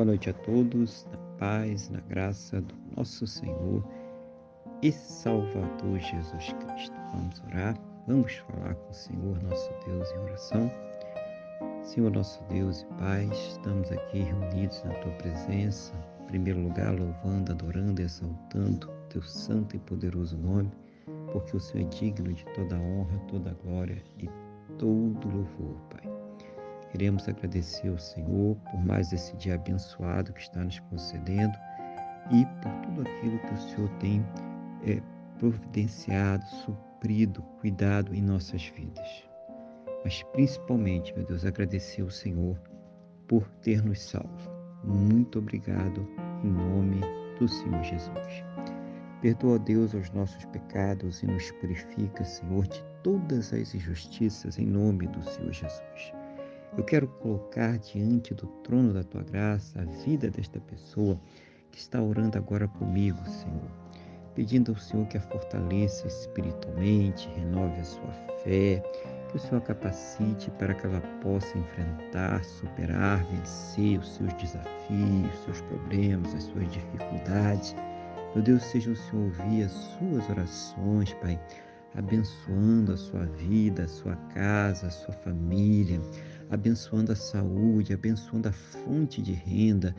Boa noite a todos, na paz, na graça do nosso Senhor e Salvador Jesus Cristo. Vamos orar, vamos falar com o Senhor nosso Deus em oração. Senhor nosso Deus e Pai, estamos aqui reunidos na Tua presença, em primeiro lugar louvando, adorando e exaltando Teu santo e poderoso nome, porque o Senhor é digno de toda honra, toda glória e todo louvor, Pai. Queremos agradecer ao Senhor por mais esse dia abençoado que está nos concedendo e por tudo aquilo que o Senhor tem é, providenciado, suprido, cuidado em nossas vidas. Mas principalmente, meu Deus, agradecer ao Senhor por ter nos salvo. Muito obrigado em nome do Senhor Jesus. Perdoa, Deus, os nossos pecados e nos purifica, Senhor, de todas as injustiças em nome do Senhor Jesus. Eu quero colocar diante do trono da tua graça a vida desta pessoa que está orando agora comigo, Senhor. Pedindo ao Senhor que a fortaleça espiritualmente, renove a sua fé, que o Senhor a capacite para que ela possa enfrentar, superar, vencer os seus desafios, os seus problemas, as suas dificuldades. Meu Deus, seja o Senhor ouvir as suas orações, Pai, abençoando a sua vida, a sua casa, a sua família, abençoando a saúde, abençoando a fonte de renda,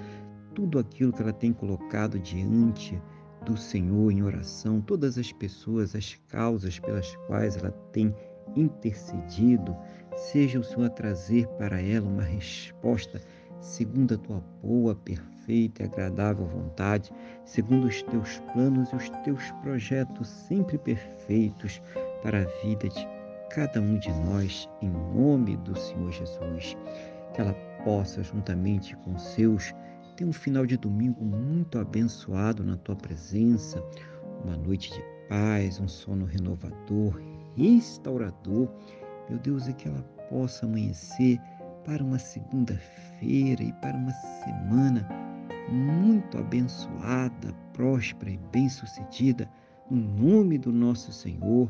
tudo aquilo que ela tem colocado diante do Senhor em oração, todas as pessoas, as causas pelas quais ela tem intercedido, seja o Senhor a trazer para ela uma resposta segundo a tua boa, perfeita e agradável vontade, segundo os teus planos e os teus projetos sempre perfeitos para a vida de cada um de nós, em nome do Senhor Jesus. Que ela possa, juntamente com seus, ter um final de domingo muito abençoado na tua presença, uma noite de paz, um sono renovador, restaurador. Meu Deus, e que ela possa amanhecer para uma segunda-feira e para uma semana muito abençoada, próspera e bem-sucedida, no nome do nosso Senhor